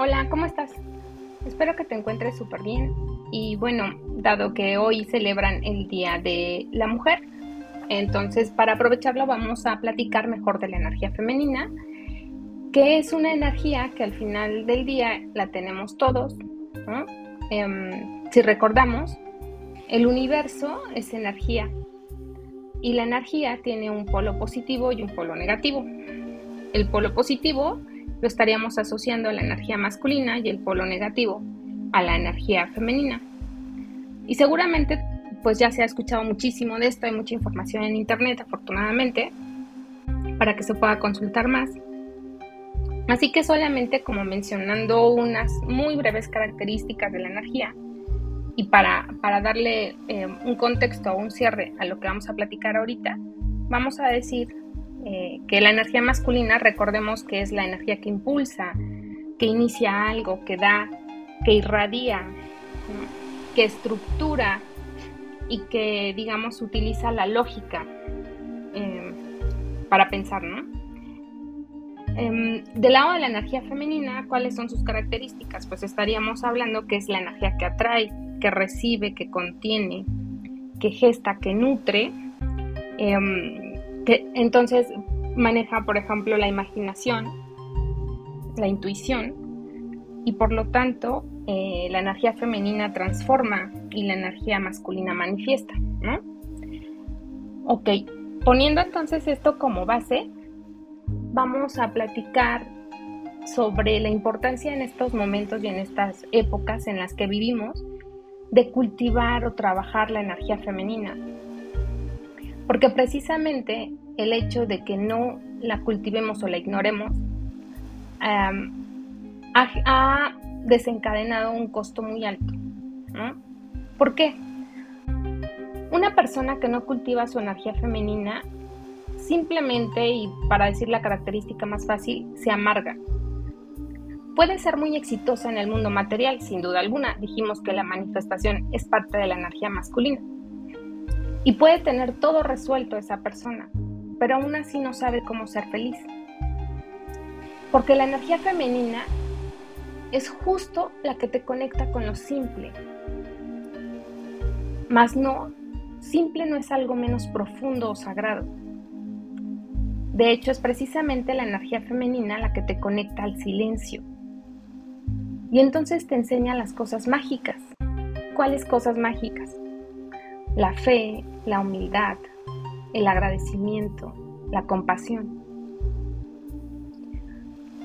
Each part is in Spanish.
Hola, ¿cómo estás? Espero que te encuentres súper bien. Y bueno, dado que hoy celebran el Día de la Mujer, entonces para aprovecharlo vamos a platicar mejor de la energía femenina, que es una energía que al final del día la tenemos todos. Em, si recordamos, el universo es energía y la energía tiene un polo positivo y un polo negativo. El polo positivo lo estaríamos asociando a la energía masculina y el polo negativo a la energía femenina. Y seguramente pues ya se ha escuchado muchísimo de esto, hay mucha información en internet afortunadamente para que se pueda consultar más. Así que solamente como mencionando unas muy breves características de la energía y para, para darle eh, un contexto o un cierre a lo que vamos a platicar ahorita, vamos a decir eh, que la energía masculina, recordemos que es la energía que impulsa, que inicia algo, que da, que irradia, que estructura y que, digamos, utiliza la lógica eh, para pensar, ¿no? Em, del lado de la energía femenina, ¿cuáles son sus características? Pues estaríamos hablando que es la energía que atrae, que recibe, que contiene, que gesta, que nutre. Em, entonces maneja, por ejemplo, la imaginación, la intuición, y por lo tanto eh, la energía femenina transforma y la energía masculina manifiesta, ¿no? Ok, poniendo entonces esto como base, vamos a platicar sobre la importancia en estos momentos y en estas épocas en las que vivimos de cultivar o trabajar la energía femenina, porque precisamente el hecho de que no la cultivemos o la ignoremos ha, desencadenado un costo muy alto. ¿Por qué? Una persona que no cultiva su energía femenina simplemente, y para decir la característica más fácil, se amarga. Puede ser muy exitosa en el mundo material, sin duda alguna. Dijimos que la manifestación es parte de la energía masculina. Y puede tener todo resuelto esa persona, pero aún así no sabe cómo ser feliz. Porque la energía femenina es justo la que te conecta con lo simple. Mas no, simple no es algo menos profundo o sagrado. De hecho, es precisamente la energía femenina la que te conecta al silencio. Y entonces te enseña las cosas mágicas. ¿Cuáles cosas mágicas? La fe, la humildad, el agradecimiento, la compasión.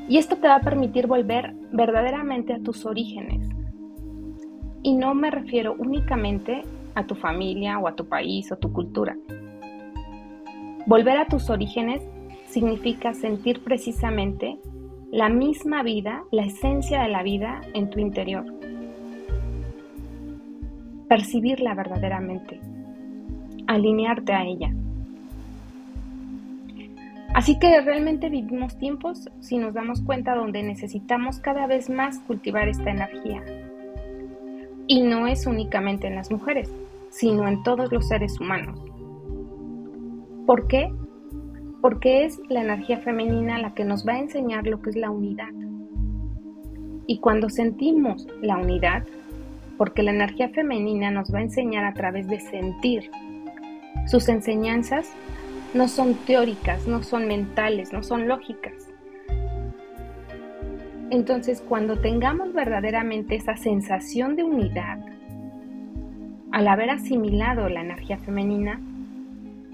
Y esto te va a permitir volver verdaderamente a tus orígenes. Y no me refiero únicamente a tu familia o a tu país o tu cultura. Volver a tus orígenes significa sentir precisamente la misma vida, la esencia de la vida en tu interior percibirla verdaderamente, alinearte a ella. Así que realmente vivimos tiempos, si nos damos cuenta, donde necesitamos cada vez más cultivar esta energía. Y no es únicamente en las mujeres, sino en todos los seres humanos. ¿Por qué? Porque es la energía femenina la que nos va a enseñar lo que es la unidad. Y cuando sentimos la unidad, porque la energía femenina nos va a enseñar a través de sentir. Sus enseñanzas no son teóricas, no son mentales, no son lógicas. Entonces, cuando tengamos verdaderamente esa sensación de unidad, al haber asimilado la energía femenina,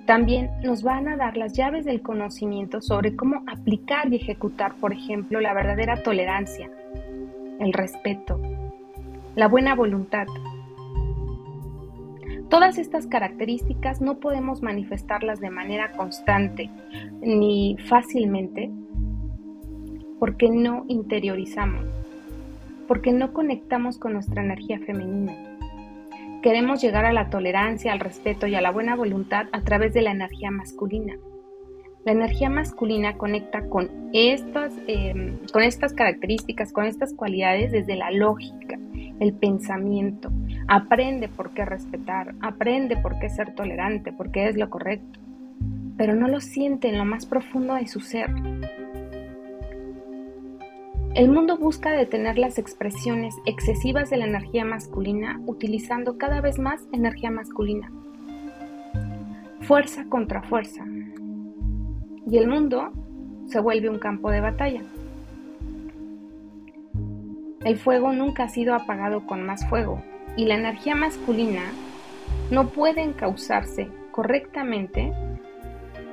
también nos van a dar las llaves del conocimiento sobre cómo aplicar y ejecutar, por ejemplo, la verdadera tolerancia, el respeto, la buena voluntad. Todas estas características no podemos manifestarlas de manera constante ni fácilmente porque no interiorizamos, porque no conectamos con nuestra energía femenina. Queremos llegar a la tolerancia, al respeto y a la buena voluntad a través de la energía masculina. La energía masculina conecta con estas, em, con estas características, con estas cualidades desde la lógica, el pensamiento, aprende por qué respetar, aprende por qué ser tolerante, por qué es lo correcto, pero no lo siente en lo más profundo de su ser. El mundo busca detener las expresiones excesivas de la energía masculina utilizando cada vez más energía masculina. Fuerza contra fuerza. Y el mundo se vuelve un campo de batalla. El fuego nunca ha sido apagado con más fuego y la energía masculina no puede encauzarse correctamente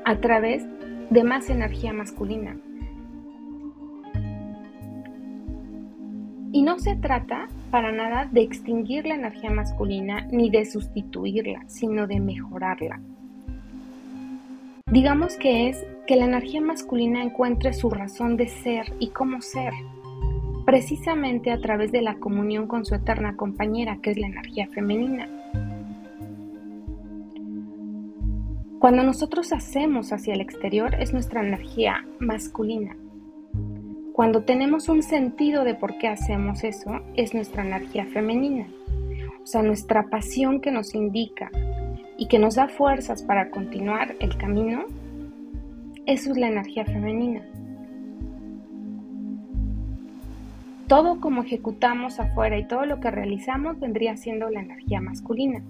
a través de más energía masculina. Y no se trata para nada de extinguir la energía masculina ni de sustituirla, sino de mejorarla. Digamos que es que la energía masculina encuentre su razón de ser y cómo ser, precisamente a través de la comunión con su eterna compañera, que es la energía femenina. Cuando nosotros hacemos hacia el exterior es nuestra energía masculina. Cuando tenemos un sentido de por qué hacemos eso, es nuestra energía femenina. O sea, nuestra pasión que nos indica y que nos da fuerzas para continuar el camino, eso es la energía femenina. Todo como ejecutamos afuera y todo lo que realizamos vendría siendo la energía masculina.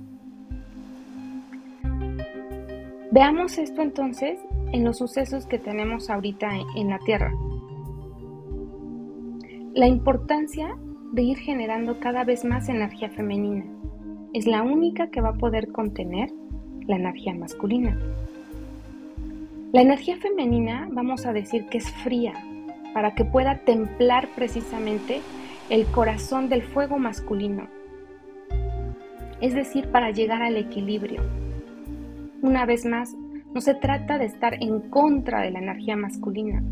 Veamos esto entonces en los sucesos que tenemos ahorita en la Tierra la importancia de ir generando cada vez más energía femenina. Es la única que va a poder contener la energía masculina. La energía femenina vamos a decir que es fría para que pueda templar precisamente el corazón del fuego masculino. Es decir, para llegar al equilibrio. Una vez más, no se trata de estar en contra de la energía masculina,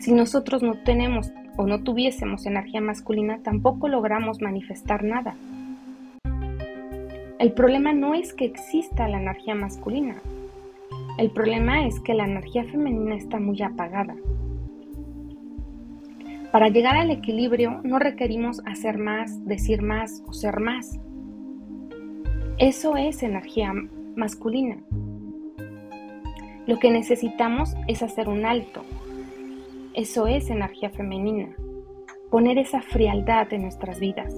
si nosotros no tenemos o no tuviésemos energía masculina, tampoco logramos manifestar nada. El problema no es que exista la energía masculina. El problema es que la energía femenina está muy apagada. Para llegar al equilibrio no requerimos hacer más, decir más o ser más. Eso es energía masculina. Lo que necesitamos es hacer un alto, eso es energía femenina, poner esa frialdad en nuestras vidas,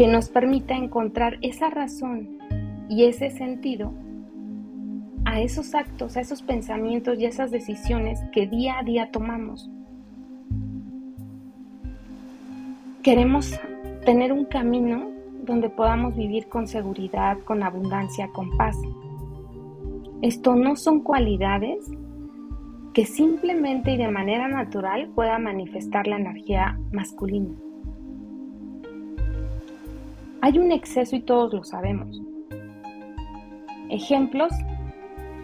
que nos permita encontrar esa razón y ese sentido a esos actos, a esos pensamientos y esas decisiones que día a día tomamos. Queremos tener un camino donde podamos vivir con seguridad, con abundancia, con paz. Esto no son cualidades que simplemente y de manera natural pueda manifestar la energía masculina. Hay un exceso y todos lo sabemos. Ejemplos,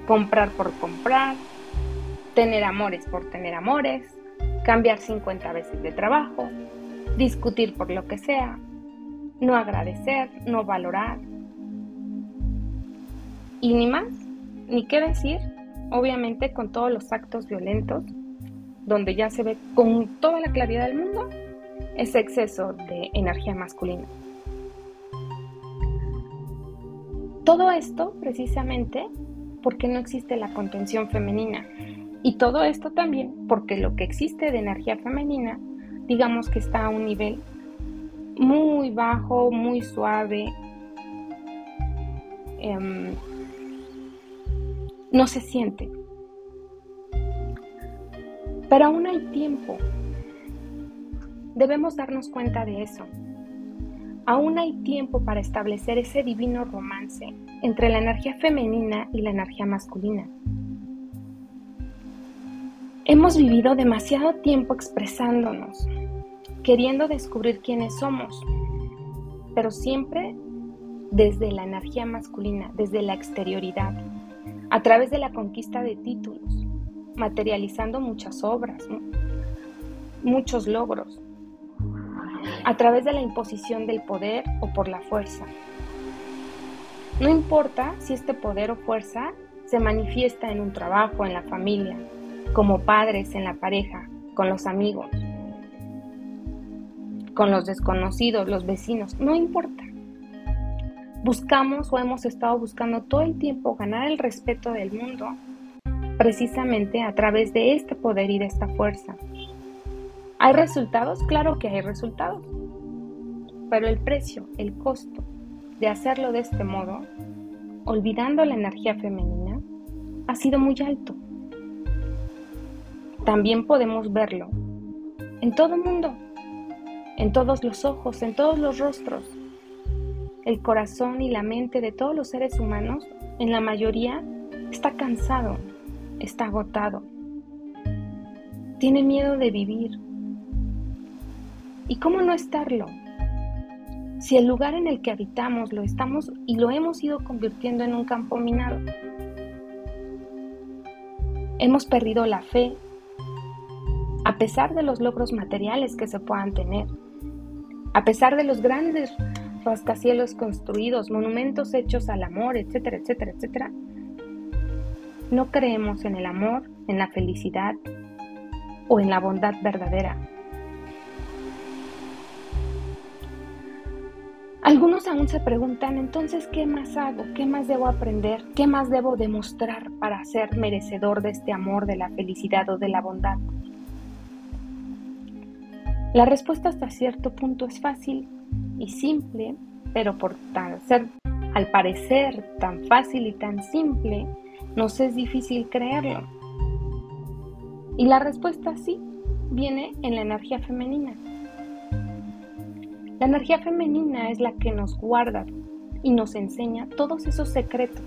comprar por comprar, tener amores por tener amores, cambiar 50 veces de trabajo, discutir por lo que sea, no agradecer, no valorar. Y ni más, ni qué decir obviamente con todos los actos violentos, donde ya se ve con toda la claridad del mundo ese exceso de energía masculina. Todo esto precisamente porque no existe la contención femenina. Y todo esto también porque lo que existe de energía femenina, digamos que está a un nivel muy bajo, muy suave. Em, no se siente. Pero aún hay tiempo. Debemos darnos cuenta de eso. Aún hay tiempo para establecer ese divino romance entre la energía femenina y la energía masculina. Hemos vivido demasiado tiempo expresándonos, queriendo descubrir quiénes somos, pero siempre desde la energía masculina, desde la exterioridad a través de la conquista de títulos, materializando muchas obras, muchos logros, a través de la imposición del poder o por la fuerza. No importa si este poder o fuerza se manifiesta en un trabajo, en la familia, como padres, en la pareja, con los amigos, con los desconocidos, los vecinos, no importa buscamos o hemos estado buscando todo el tiempo ganar el respeto del mundo precisamente a través de este poder y de esta fuerza. ¿Hay resultados? Claro que hay resultados. Pero el precio, el costo de hacerlo de este modo, olvidando la energía femenina, ha sido muy alto. También podemos verlo en todo el mundo, en todos los ojos, en todos los rostros. El corazón y la mente de todos los seres humanos, en la mayoría, está cansado, está agotado, tiene miedo de vivir. ¿Y cómo no estarlo? Si el lugar en el que habitamos lo estamos y lo hemos ido convirtiendo en un campo minado. Hemos perdido la fe, a pesar de los logros materiales que se puedan tener, a pesar de los grandes rascacielos construidos, monumentos hechos al amor, etcétera, etcétera, etcétera, no creemos en el amor, en la felicidad o en la bondad verdadera. Algunos aún se preguntan, entonces, ¿qué más hago? ¿Qué más debo aprender? ¿Qué más debo demostrar para ser merecedor de este amor, de la felicidad o de la bondad? La respuesta hasta cierto punto es fácil y simple, pero por ser, al parecer tan fácil y tan simple, nos es difícil creerlo. Y la respuesta sí viene en la energía femenina. La energía femenina es la que nos guarda y nos enseña todos esos secretos.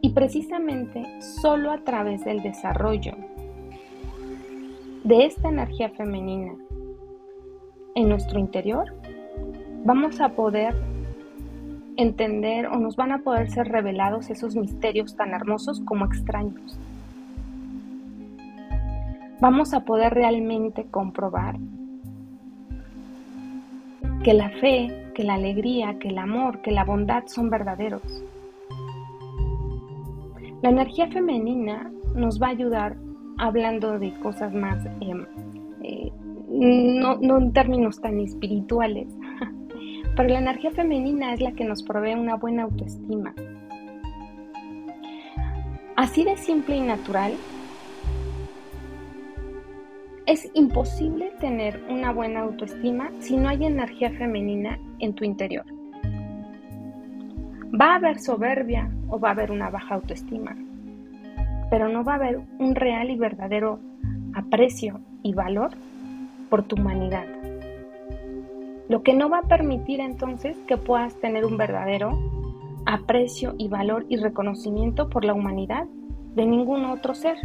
Y precisamente solo a través del desarrollo de esta energía femenina en nuestro interior, vamos a poder entender o nos van a poder ser revelados esos misterios tan hermosos como extraños. Vamos a poder realmente comprobar que la fe, que la alegría, que el amor, que la bondad son verdaderos. La energía femenina nos va a ayudar hablando de cosas más, em, eh, no, no en términos tan espirituales, pero la energía femenina es la que nos provee una buena autoestima. Así de simple y natural, es imposible tener una buena autoestima si no hay energía femenina en tu interior. Va a haber soberbia o va a haber una baja autoestima pero no va a haber un real y verdadero aprecio y valor por tu humanidad. Lo que no va a permitir entonces que puedas tener un verdadero aprecio y valor y reconocimiento por la humanidad de ningún otro ser,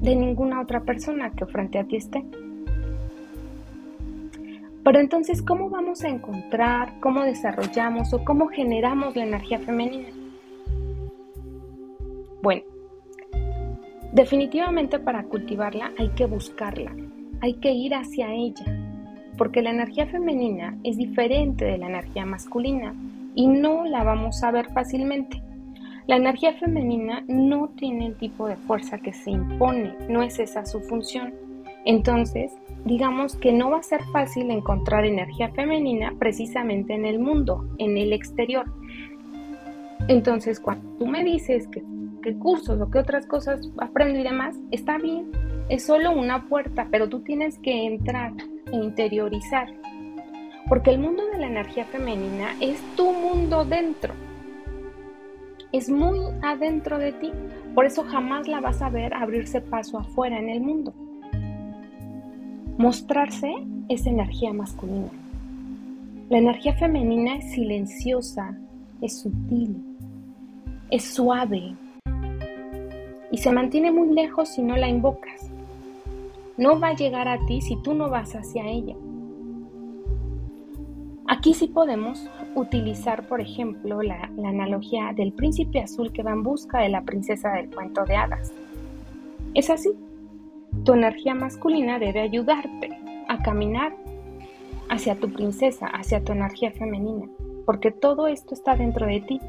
de ninguna otra persona que frente a ti esté. Pero entonces, ¿cómo vamos a encontrar, cómo desarrollamos o cómo generamos la energía femenina? Bueno, definitivamente para cultivarla hay que buscarla, hay que ir hacia ella, porque la energía femenina es diferente de la energía masculina y no la vamos a ver fácilmente. La energía femenina no tiene el tipo de fuerza que se impone, no es esa su función. Entonces, digamos que no va a ser fácil encontrar energía femenina precisamente en el mundo, en el exterior. Entonces, cuando tú me dices que qué cursos o qué otras cosas aprendo y demás, está bien, es solo una puerta, pero tú tienes que entrar e interiorizar. Porque el mundo de la energía femenina es tu mundo dentro. Es muy adentro de ti. Por eso jamás la vas a ver abrirse paso afuera en el mundo. Mostrarse es energía masculina. La energía femenina es silenciosa, es sutil, es suave, y se mantiene muy lejos si no la invocas. No va a llegar a ti si tú no vas hacia ella. Aquí sí podemos utilizar, por ejemplo, la, analogía del príncipe azul que va en busca de la princesa del cuento de hadas. Es así. Tu energía masculina debe ayudarte a caminar hacia tu princesa, hacia tu energía femenina, porque todo esto está dentro de ti.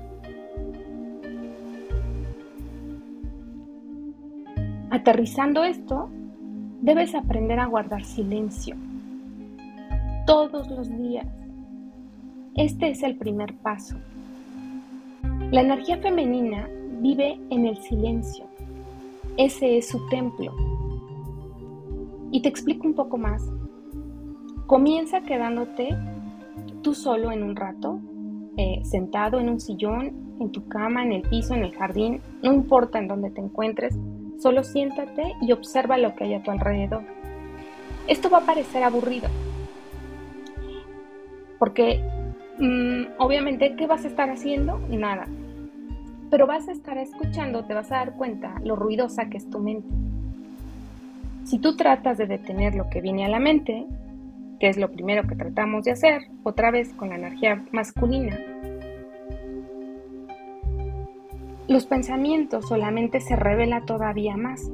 Aterrizando esto, debes aprender a guardar silencio todos los días. Este es el primer paso. La energía femenina vive en el silencio. Ese es su templo. Y te explico un poco más. Comienza quedándote tú solo en un rato, eh, sentado en un sillón, en tu cama, en el piso, en el jardín, no importa en dónde te encuentres, solo siéntate y observa lo que hay a tu alrededor. Esto va a parecer aburrido, porque mm, obviamente, ¿qué vas a estar haciendo? Nada. Pero vas a estar escuchando, te vas a dar cuenta lo ruidosa que es tu mente. Si tú tratas de detener lo que viene a la mente, que es lo primero que tratamos de hacer, otra vez con la energía masculina, los pensamientos solamente se revela todavía más.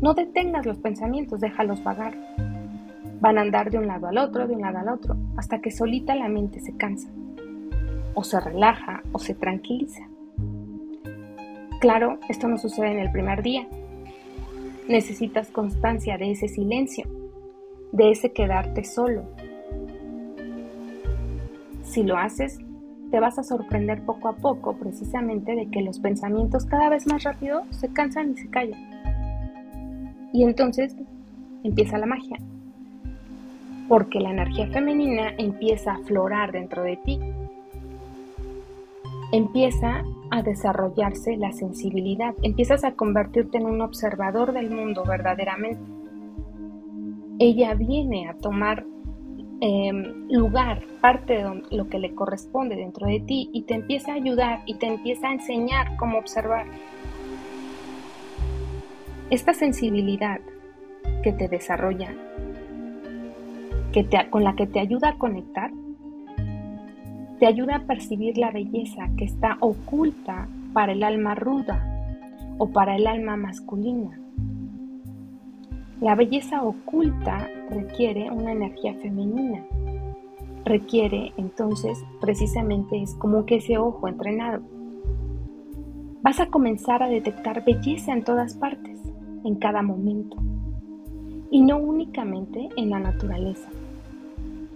No detengas los pensamientos, déjalos vagar. Van a andar de un lado al otro, de un lado al otro, hasta que solita la mente se cansa, o se relaja, o se tranquiliza. Claro, esto no sucede en el primer día. Necesitas constancia de ese silencio de ese quedarte solo. Si lo haces, te vas a sorprender poco a poco precisamente de que los pensamientos cada vez más rápido se cansan y se callan. Y entonces empieza la magia, porque la energía femenina empieza a aflorar dentro de ti. Empieza a desarrollarse la sensibilidad, empiezas a convertirte en un observador del mundo verdaderamente ella viene a tomar em, lugar, parte de lo que le corresponde dentro de ti y te empieza a ayudar y te empieza a enseñar cómo observar. Esta sensibilidad que te desarrolla, que con la que te ayuda a conectar, te ayuda a percibir la belleza que está oculta para el alma ruda o para el alma masculina. La belleza oculta requiere una energía femenina. Requiere entonces, precisamente es como que ese ojo entrenado. Vas a comenzar a detectar belleza en todas partes, en cada momento. Y no únicamente en la naturaleza.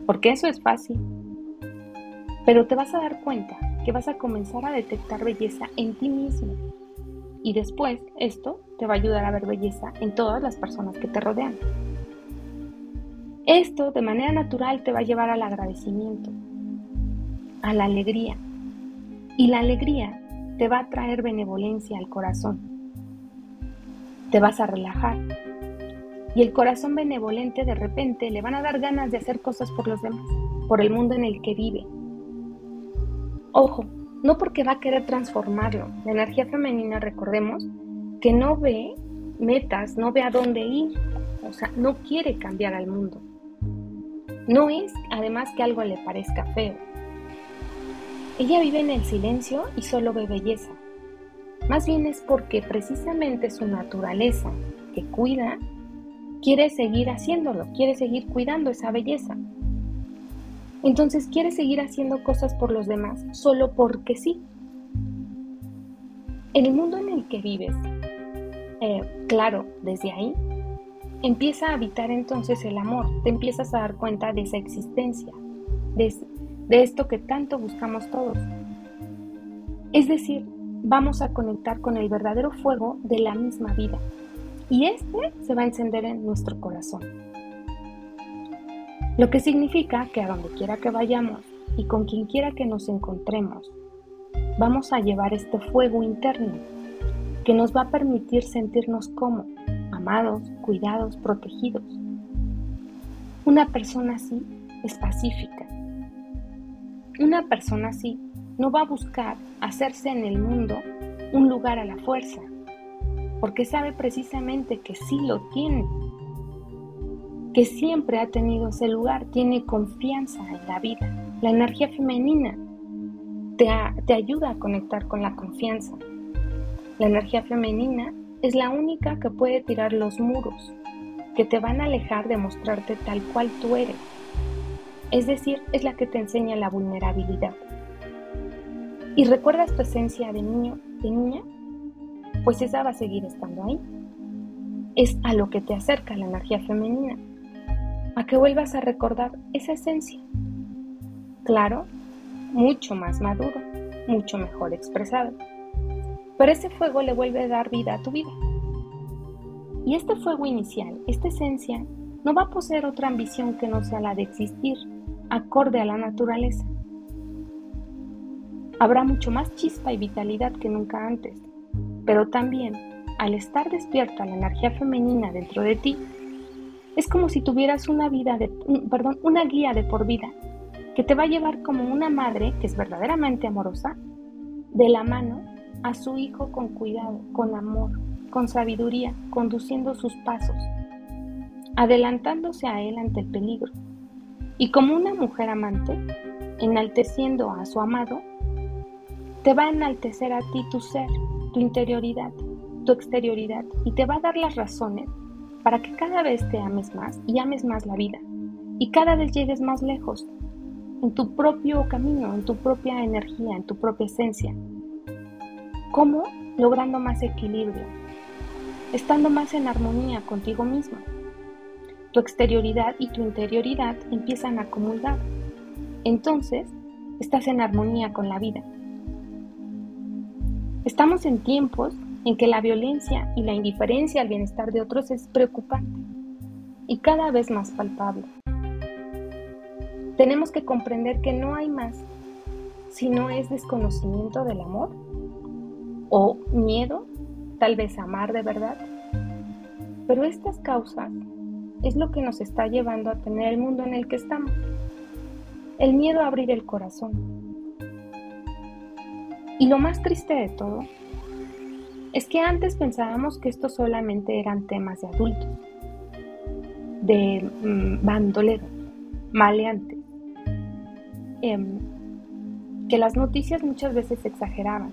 Porque eso es fácil. Pero te vas a dar cuenta que vas a comenzar a detectar belleza en ti mismo y después esto te va a ayudar a ver belleza en todas las personas que te rodean. Esto de manera natural te va a llevar al agradecimiento, a la alegría. Y la alegría te va a traer benevolencia al corazón. Te vas a relajar. Y el corazón benevolente de repente le van a dar ganas de hacer cosas por los demás, por el mundo en el que vive. Ojo, no porque va a querer transformarlo. La energía femenina, recordemos, que no ve metas, no ve a dónde ir, o sea, no quiere cambiar al mundo. No es además que algo le parezca feo. Ella vive en el silencio y solo ve belleza. Más bien es porque precisamente su naturaleza, que cuida, quiere seguir haciéndolo, quiere seguir cuidando esa belleza. Entonces quieres seguir haciendo cosas por los demás solo porque sí. En el mundo en el que vives, eh, claro, desde ahí, empieza a habitar entonces el amor, te empiezas a dar cuenta de esa existencia, de esto que tanto buscamos todos. Es decir, vamos a conectar con el verdadero fuego de la misma vida y este se va a encender en nuestro corazón. Lo que significa que a donde quiera que vayamos y con quien quiera que nos encontremos, vamos a llevar este fuego interno que nos va a permitir sentirnos como amados, cuidados, protegidos. Una persona así es pacífica. Una persona así no va a buscar hacerse en el mundo un lugar a la fuerza, porque sabe precisamente que sí lo tiene que siempre ha tenido ese lugar, tiene confianza en la vida. La energía femenina te, ayuda a conectar con la confianza. La energía femenina es la única que puede tirar los muros que te van a alejar de mostrarte tal cual tú eres. Es decir, es la que te enseña la vulnerabilidad. ¿Y recuerdas tu esencia de niño, de niña? Pues esa va a seguir estando ahí. Es a lo que te acerca la energía femenina a que vuelvas a recordar esa esencia. Claro, mucho más maduro, mucho mejor expresado. Pero ese fuego le vuelve a dar vida a tu vida. Y este fuego inicial, esta esencia, no va a poseer otra ambición que no sea la de existir, acorde a la naturaleza. Habrá mucho más chispa y vitalidad que nunca antes, pero también, al estar despierta la energía femenina dentro de ti, es como si tuvieras una vida perdón, una guía de por vida que te va a llevar como una madre que es verdaderamente amorosa, de la mano a su hijo con cuidado, con amor, con sabiduría, conduciendo sus pasos, adelantándose a él ante el peligro. Y como una mujer amante, enalteciendo a su amado, te va a enaltecer a ti tu ser, tu interioridad, tu exterioridad, y te va a dar las razones para que cada vez te ames más y ames más la vida, y cada vez llegues más lejos, en tu propio camino, en tu propia energía, en tu propia esencia. ¿Cómo? Logrando más equilibrio, estando más en armonía contigo mismo. Tu exterioridad y tu interioridad empiezan a comulgar. Entonces, estás en armonía con la vida. Estamos en tiempos en que la violencia y la indiferencia al bienestar de otros es preocupante y cada vez más palpable. Tenemos que comprender que no hay más si no es desconocimiento del amor o miedo, tal vez amar de verdad. Pero estas causas es lo que nos está llevando a tener el mundo en el que estamos. El miedo a abrir el corazón. Y lo más triste de todo es que antes pensábamos que estos solamente eran temas de adultos, de mm, bandoleros, maleantes, Em, que las noticias muchas veces exageraban,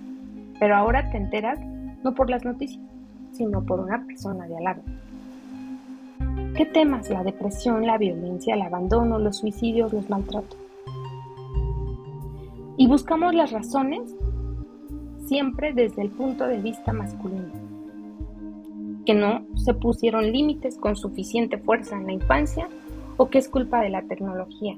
pero ahora te enteras no por las noticias, sino por una persona de al ¿Qué temas? La depresión, la violencia, el abandono, los suicidios, los maltratos. Y buscamos las razones siempre desde el punto de vista masculino. Que no se pusieron límites con suficiente fuerza en la infancia o que es culpa de la tecnología,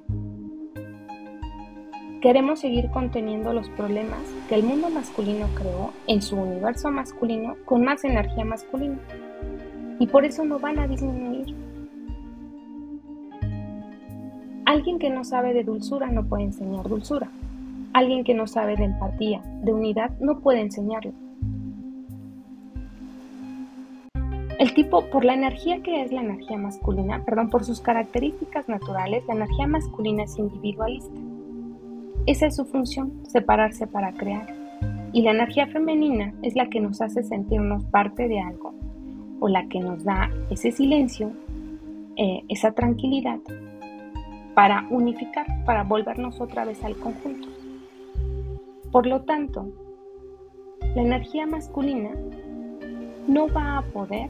Queremos seguir conteniendo los problemas que el mundo masculino creó en su universo masculino con más energía masculina. Y por eso no van a disminuir. Alguien que no sabe de dulzura no puede enseñar dulzura. Alguien que no sabe de empatía, de unidad, no puede enseñarlo. El tipo, por la energía que es la energía masculina, perdón, por sus características naturales, la energía masculina es individualista. Esa es su función, separarse para crear. Y la energía femenina es la que nos hace sentirnos parte de algo, o la que nos da ese silencio, eh, esa tranquilidad, para unificar, para volvernos otra vez al conjunto. Por lo tanto, la energía masculina no va a poder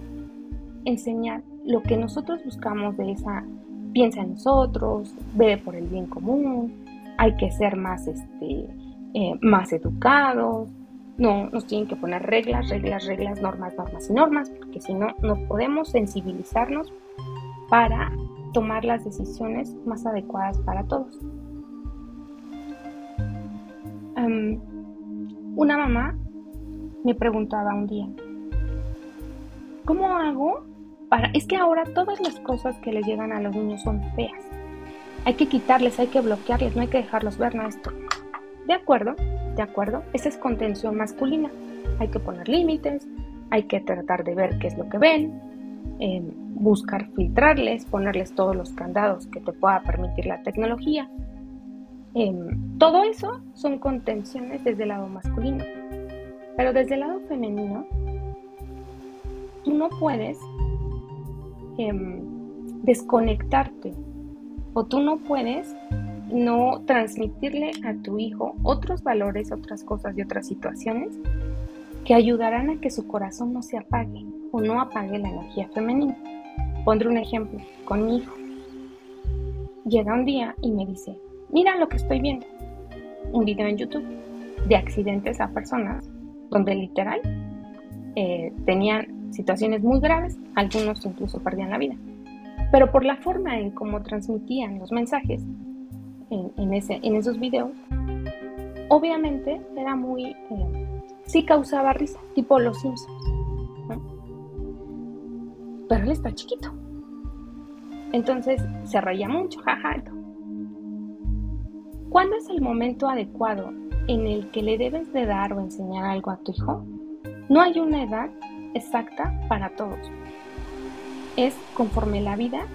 enseñar lo que nosotros buscamos de esa piensa en nosotros, ve por el bien común, hay que ser más, este, eh, más educados, no nos tienen que poner reglas, reglas, reglas, normas, normas y normas, porque si no, no podemos sensibilizarnos para tomar las decisiones más adecuadas para todos. Una mamá me preguntaba un día, ¿cómo hago para... Es que ahora todas las cosas que les llegan a los niños son feas hay que quitarles, hay que bloquearles, no hay que dejarlos ver, esto. De acuerdo, de acuerdo, esa es contención masculina. Hay que poner límites, hay que tratar de ver qué es lo que ven, em, buscar filtrarles, ponerles todos los candados que te pueda permitir la tecnología. Em, todo eso son contenciones desde el lado masculino. Pero desde el lado femenino, tú no puedes em, desconectarte o tú no puedes no transmitirle a tu hijo otros valores, otras cosas y otras situaciones que ayudarán a que su corazón no se apague o no apague la energía femenina. Pondré un ejemplo con mi hijo. Llega un día y me dice, mira lo que estoy viendo. Un video en YouTube de accidentes a personas donde literal eh, tenían situaciones muy graves, algunos incluso perdían la vida pero por la forma en cómo transmitían los mensajes en, ese, en esos videos, obviamente era muy, eh, sí causaba risa, tipo Los Simpsons. pero él está chiquito. Entonces se reía mucho, jaja. ¿Cuándo es el momento adecuado en el que le debes de dar o enseñar algo a tu hijo? No hay una edad exacta para todos. Es conforme la vida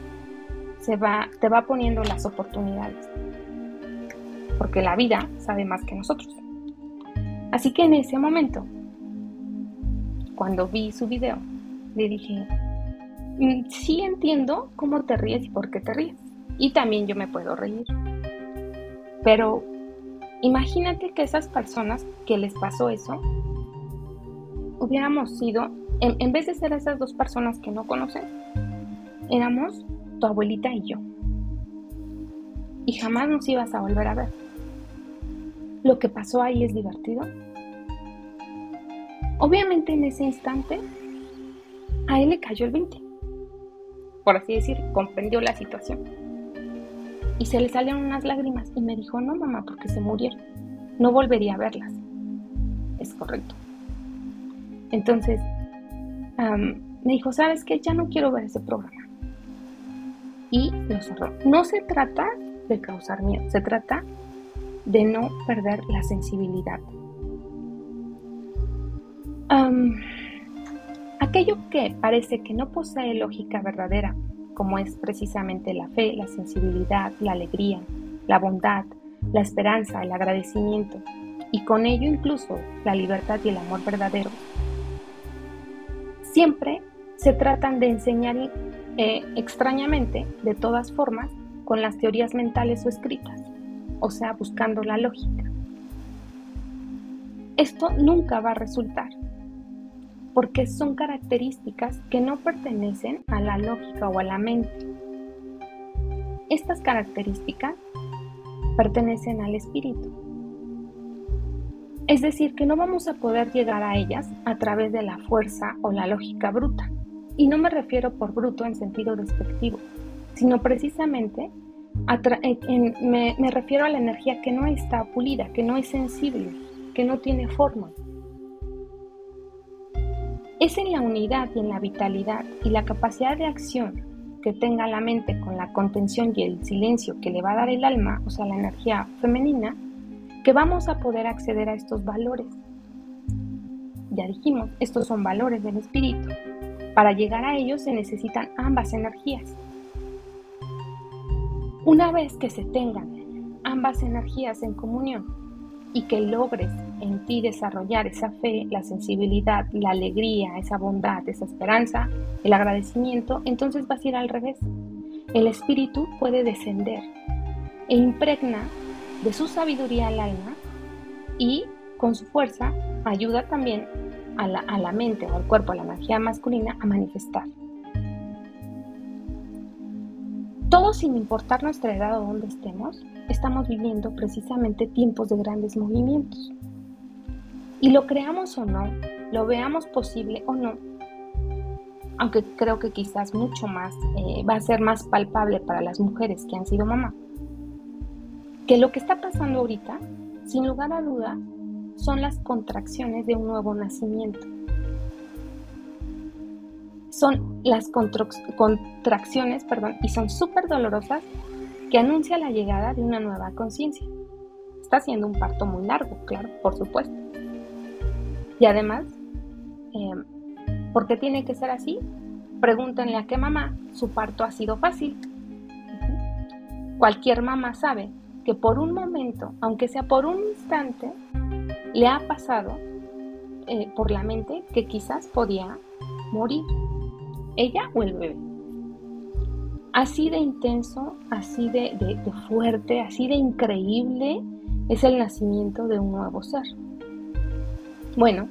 se va, te va poniendo las oportunidades. Porque la vida sabe más que nosotros. Así que en ese momento, cuando vi su video, le dije, mm, sí entiendo cómo te ríes y por qué te ríes. Y también yo me puedo reír. Pero imagínate que esas personas que les pasó eso, hubiéramos sido, en, vez de ser esas dos personas que no conocen, éramos tu abuelita y yo. Y jamás nos ibas a volver a ver. Lo que pasó ahí es divertido. Obviamente en ese instante a él le cayó el 20. Por así decir, comprendió la situación. Y se le salieron unas lágrimas y me dijo, no mamá, porque se murieron. No volvería a verlas. Es correcto. Entonces, me dijo, ¿sabes qué? Ya no quiero ver ese programa. Y lo cerró. No se trata de causar miedo, se trata de no perder la sensibilidad. aquello que parece que no posee lógica verdadera, como es precisamente la fe, la sensibilidad, la alegría, la bondad, la esperanza, el agradecimiento, y con ello incluso la libertad y el amor verdadero, siempre se tratan de enseñar eh, extrañamente, de todas formas, con las teorías mentales o escritas, o sea, buscando la lógica. Esto nunca va a resultar, porque son características que no pertenecen a la lógica o a la mente. Estas características pertenecen al espíritu. Es decir, que no vamos a poder llegar a ellas a través de la fuerza o la lógica bruta. Y no me refiero por bruto en sentido despectivo, sino precisamente me, refiero a la energía que no está pulida, que no es sensible, que no tiene forma. Es en la unidad y en la vitalidad y la capacidad de acción que tenga la mente con la contención y el silencio que le va a dar el alma, o sea, la energía femenina, que vamos a poder acceder a estos valores. Ya dijimos, estos son valores del espíritu. Para llegar a ellos se necesitan ambas energías. Una vez que se tengan ambas energías en comunión y que logres en ti desarrollar esa fe, la sensibilidad, la alegría, esa bondad, esa esperanza, el agradecimiento, entonces vas a ir al revés. El espíritu puede descender e impregna de su sabiduría al alma y con su fuerza ayuda también a la, a la mente o al cuerpo, a la energía masculina a manifestar. Todos sin importar nuestra edad o donde estemos, estamos viviendo precisamente tiempos de grandes movimientos. Y lo creamos o no, lo veamos posible o no, aunque creo que quizás mucho más eh, va a ser más palpable para las mujeres que han sido mamá, que lo que está pasando ahorita, sin lugar a duda, son las contracciones de un nuevo nacimiento son las contracciones, perdón, y son súper dolorosas que anuncia la llegada de una nueva conciencia. Está siendo un parto muy largo, claro, por supuesto. Y además, em, ¿por qué tiene que ser así? Pregúntenle a qué mamá su parto ha sido fácil. Cualquier mamá sabe que por un momento, aunque sea por un instante, le ha pasado eh, por la mente que quizás podía morir ella o el bebé. Así de intenso, así de, fuerte, así de increíble es el nacimiento de un nuevo ser. Bueno,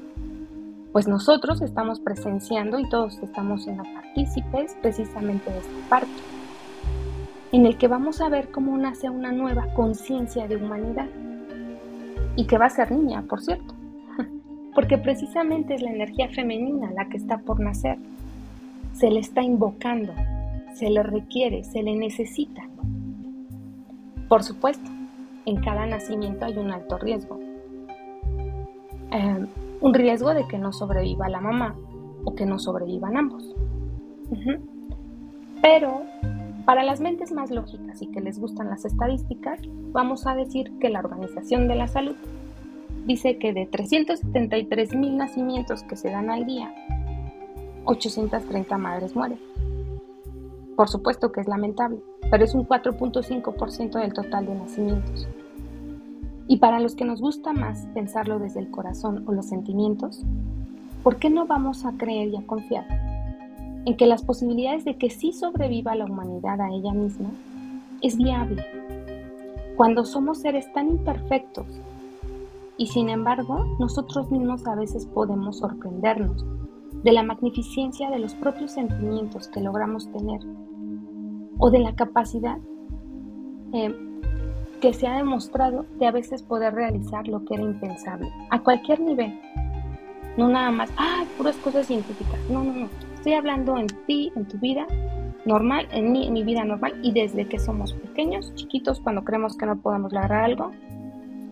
pues nosotros estamos presenciando y todos estamos siendo partícipes precisamente de esta parte, en el que vamos a ver cómo nace una nueva conciencia de humanidad y que va a ser niña, por cierto, porque precisamente es la energía femenina la que está por nacer se le está invocando, se le requiere, se le necesita. Por supuesto, en cada nacimiento hay un alto riesgo. Eh, un riesgo de que no sobreviva la mamá o que no sobrevivan ambos. Pero para las mentes más lógicas y que les gustan las estadísticas, vamos a decir que la Organización de la Salud dice que de 373 mil nacimientos que se dan al día, 830 madres mueren. Por supuesto que es lamentable, pero es un 4.5% del total de nacimientos. Y para los que nos gusta más pensarlo desde el corazón o los sentimientos, ¿por qué no vamos a creer y a confiar en que las posibilidades de que sí sobreviva la humanidad a ella misma es viable? Cuando somos seres tan imperfectos y sin embargo nosotros mismos a veces podemos sorprendernos de la magnificencia de los propios sentimientos que logramos tener o de la capacidad eh, que se ha demostrado de a veces poder realizar lo que era impensable, a cualquier nivel. No nada más, ah, puras cosas científicas. No, no, no. Estoy hablando en ti, en tu vida normal, en mi, en mi vida normal y desde que somos pequeños, chiquitos, cuando creemos que no podemos lograr algo,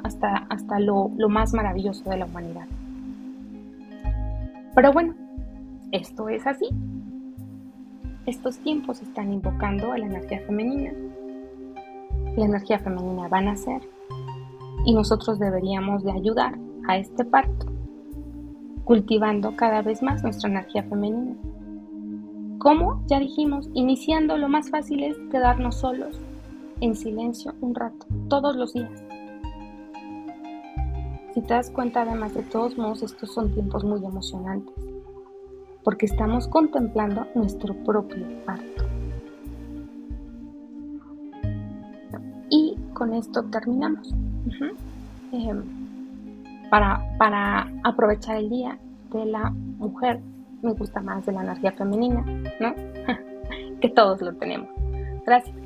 hasta, hasta lo, lo más maravilloso de la humanidad. Pero bueno, esto es así. Estos tiempos están invocando a la energía femenina. La energía femenina va a nacer y nosotros deberíamos de ayudar a este parto, cultivando cada vez más nuestra energía femenina. ¿Cómo? Ya dijimos, iniciando lo más fácil es quedarnos solos, en silencio, un rato, todos los días. Si te das cuenta, además de todos modos, estos son tiempos muy emocionantes porque estamos contemplando nuestro propio parto. Con esto terminamos. Em, para, para aprovechar el día de la mujer, me gusta más de la energía femenina, ¿no? que todos lo tenemos. Gracias.